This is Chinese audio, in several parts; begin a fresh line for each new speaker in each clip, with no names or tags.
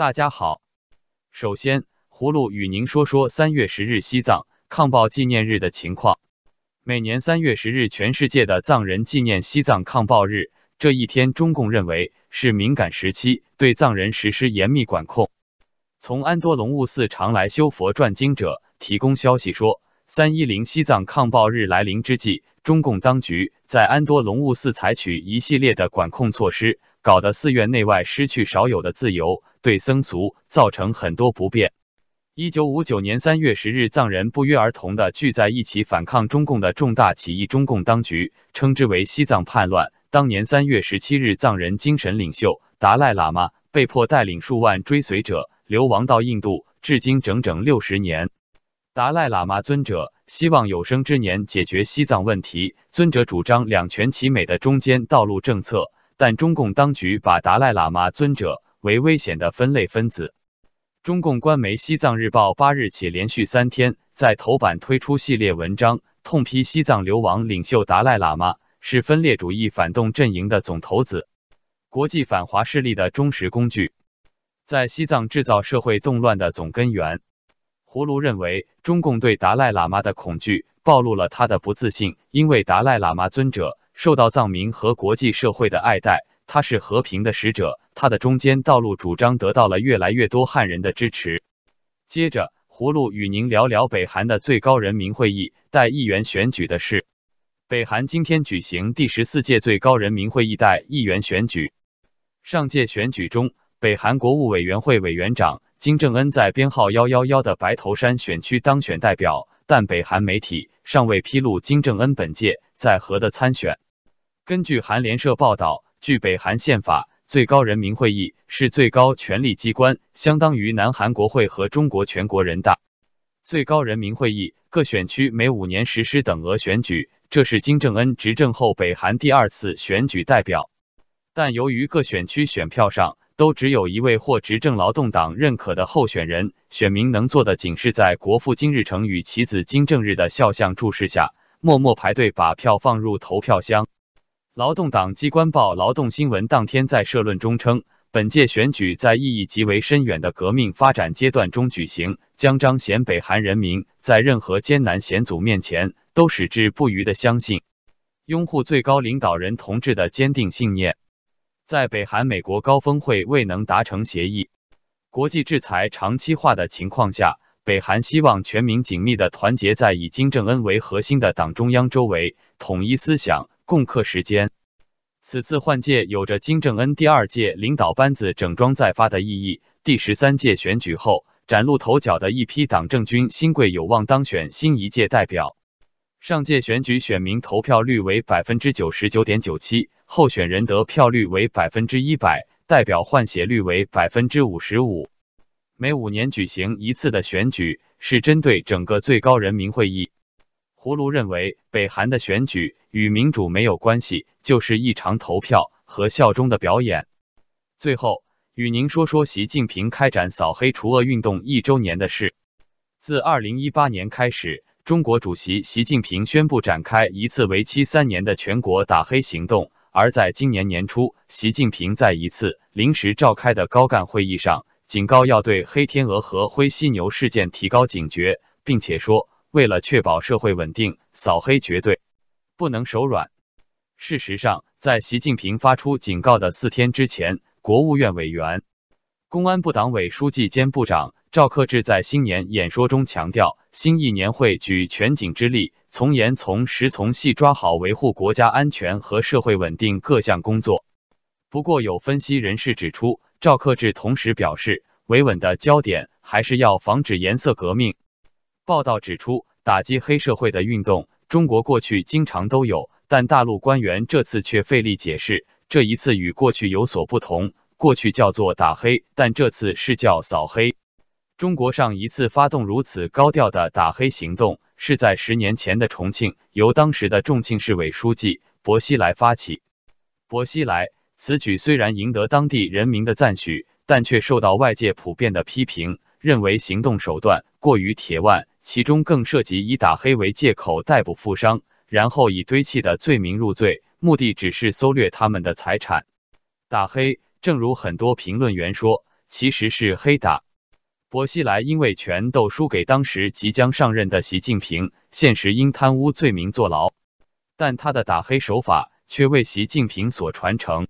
大家好，首先，葫芦与您说说三月十日西藏抗暴纪念日的情况。每年三月十日，全世界的藏人纪念西藏抗暴日。这一天，中共认为是敏感时期，对藏人实施严密管控。从安多隆悟寺常来修佛转经者提供消息说，三一零西藏抗暴日来临之际，中共当局在安多隆悟寺采取一系列的管控措施，搞得寺院内外失去少有的自由，对僧俗造成很多不便。一九五九年三月十日，藏人不约而同的聚在一起反抗中共的重大起义，中共当局称之为西藏叛乱。当年三月十七日，藏人精神领袖达赖喇嘛被迫带领数万追随者流亡到印度，至今整整六十年。达赖喇嘛尊者希望有生之年解决西藏问题，尊者主张两全其美的中间道路政策，但中共当局把达赖喇嘛尊者为危险的分类分子。中共官媒《西藏日报》八日起连续三天在头版推出系列文章，痛批西藏流亡领袖达赖喇嘛是分裂主义反动阵营的总头子，国际反华势力的忠实工具，在西藏制造社会动乱的总根源。葫芦认为，中共对达赖喇嘛的恐惧暴露了他的不自信，因为达赖喇嘛尊者受到藏民和国际社会的爱戴。他是和平的使者，他的中间道路主张得到了越来越多汉人的支持。接着，葫芦与您聊聊北韩的最高人民会议代议员选举的事。北韩今天举行第十四届最高人民会议代议员选举。上届选举中，北韩国务委员会委员长金正恩在编号幺幺幺的白头山选区当选代表，但北韩媒体尚未披露金正恩本届在何的参选。根据韩联社报道。据北韩宪法，最高人民会议是最高权力机关，相当于南韩国会和中国全国人大。最高人民会议各选区每五年实施等额选举，这是金正恩执政后北韩第二次选举代表。但由于各选区选票上都只有一位或执政劳动党认可的候选人，选民能做的仅是在国父金日成与其子金正日的肖像注视下，默默排队把票放入投票箱。劳动党机关报《劳动新闻》当天在社论中称，本届选举在意义极为深远的革命发展阶段中举行，将彰显北韩人民在任何艰难险阻面前都矢志不渝的相信、拥护最高领导人同志的坚定信念。在北韩美国高峰会未能达成协议、国际制裁长期化的情况下，北韩希望全民紧密的团结在以金正恩为核心的党中央周围，统一思想。共克时间。此次换届有着金正恩第二届领导班子整装再发的意义。第十三届选举后崭露头角的一批党政军新贵有望当选新一届代表。上届选举选民投票率为百分之九十九点九七，候选人得票率为百分之一百，代表换血率为百分之五十五。每五年举行一次的选举是针对整个最高人民会议。葫芦认为，北韩的选举与民主没有关系，就是一场投票和效忠的表演。最后，与您说说习近平开展扫黑除恶运动一周年的事。自二零一八年开始，中国主席习近平宣布展开一次为期三年的全国打黑行动。而在今年年初，习近平在一次临时召开的高干会议上，警告要对黑天鹅和灰犀牛事件提高警觉，并且说。为了确保社会稳定，扫黑绝对不能手软。事实上，在习近平发出警告的四天之前，国务院委员、公安部党委书记兼部长赵克志在新年演说中强调，新一年会举全警之力，从严从实从细抓好维护国家安全和社会稳定各项工作。不过，有分析人士指出，赵克志同时表示，维稳的焦点还是要防止颜色革命。报道指出，打击黑社会的运动，中国过去经常都有，但大陆官员这次却费力解释，这一次与过去有所不同。过去叫做打黑，但这次是叫扫黑。中国上一次发动如此高调的打黑行动，是在十年前的重庆，由当时的重庆市委书记薄熙来发起。薄熙来此举虽然赢得当地人民的赞许，但却受到外界普遍的批评。认为行动手段过于铁腕，其中更涉及以打黑为借口逮捕富商，然后以堆砌的罪名入罪，目的只是搜掠他们的财产。打黑，正如很多评论员说，其实是黑打。薄熙来因为权斗输给当时即将上任的习近平，现实因贪污罪名坐牢，但他的打黑手法却为习近平所传承。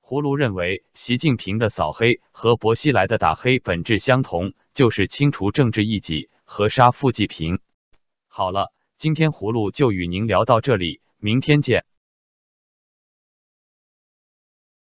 胡卢认为，习近平的扫黑和薄熙来的打黑本质相同，就是清除政治异己，和杀富济贫。好了，今天葫芦就与您聊到这里，明天见。